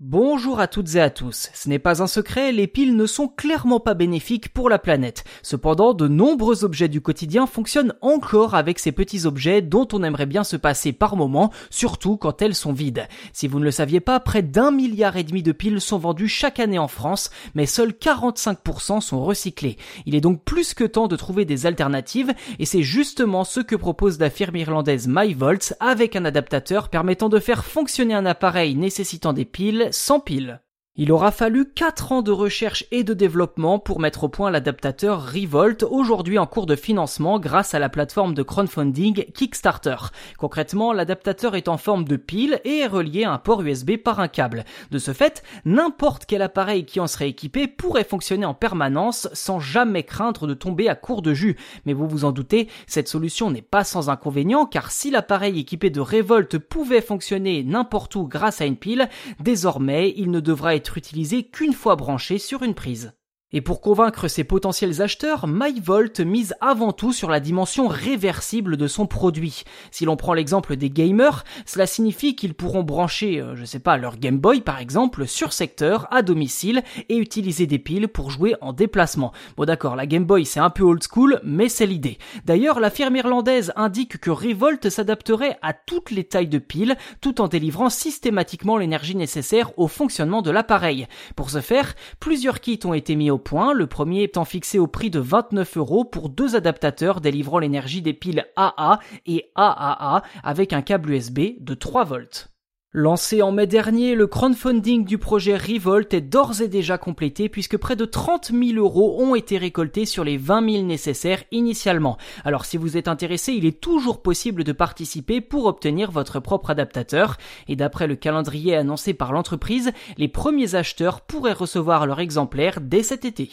Bonjour à toutes et à tous. Ce n'est pas un secret, les piles ne sont clairement pas bénéfiques pour la planète. Cependant, de nombreux objets du quotidien fonctionnent encore avec ces petits objets dont on aimerait bien se passer par moment, surtout quand elles sont vides. Si vous ne le saviez pas, près d'un milliard et demi de piles sont vendues chaque année en France, mais seuls 45% sont recyclés. Il est donc plus que temps de trouver des alternatives, et c'est justement ce que propose la firme irlandaise MyVolt avec un adaptateur permettant de faire fonctionner un appareil nécessitant des piles sans pile. Il aura fallu 4 ans de recherche et de développement pour mettre au point l'adaptateur Revolt, aujourd'hui en cours de financement grâce à la plateforme de crowdfunding Kickstarter. Concrètement, l'adaptateur est en forme de pile et est relié à un port USB par un câble. De ce fait, n'importe quel appareil qui en serait équipé pourrait fonctionner en permanence sans jamais craindre de tomber à court de jus. Mais vous vous en doutez, cette solution n'est pas sans inconvénient car si l'appareil équipé de Revolt pouvait fonctionner n'importe où grâce à une pile, désormais il ne devra être utilisé qu'une fois branché sur une prise. Et pour convaincre ses potentiels acheteurs, MyVolt mise avant tout sur la dimension réversible de son produit. Si l'on prend l'exemple des gamers, cela signifie qu'ils pourront brancher, euh, je sais pas, leur Game Boy par exemple, sur secteur, à domicile, et utiliser des piles pour jouer en déplacement. Bon d'accord, la Game Boy c'est un peu old school, mais c'est l'idée. D'ailleurs, la firme irlandaise indique que Revolt s'adapterait à toutes les tailles de piles, tout en délivrant systématiquement l'énergie nécessaire au fonctionnement de l'appareil. Pour ce faire, plusieurs kits ont été mis le premier étant fixé au prix de 29 euros pour deux adaptateurs délivrant l'énergie des piles AA et AAA avec un câble USB de 3 volts. Lancé en mai dernier, le crowdfunding du projet Revolt est d'ores et déjà complété puisque près de 30 000 euros ont été récoltés sur les 20 000 nécessaires initialement. Alors si vous êtes intéressé, il est toujours possible de participer pour obtenir votre propre adaptateur. Et d'après le calendrier annoncé par l'entreprise, les premiers acheteurs pourraient recevoir leur exemplaire dès cet été.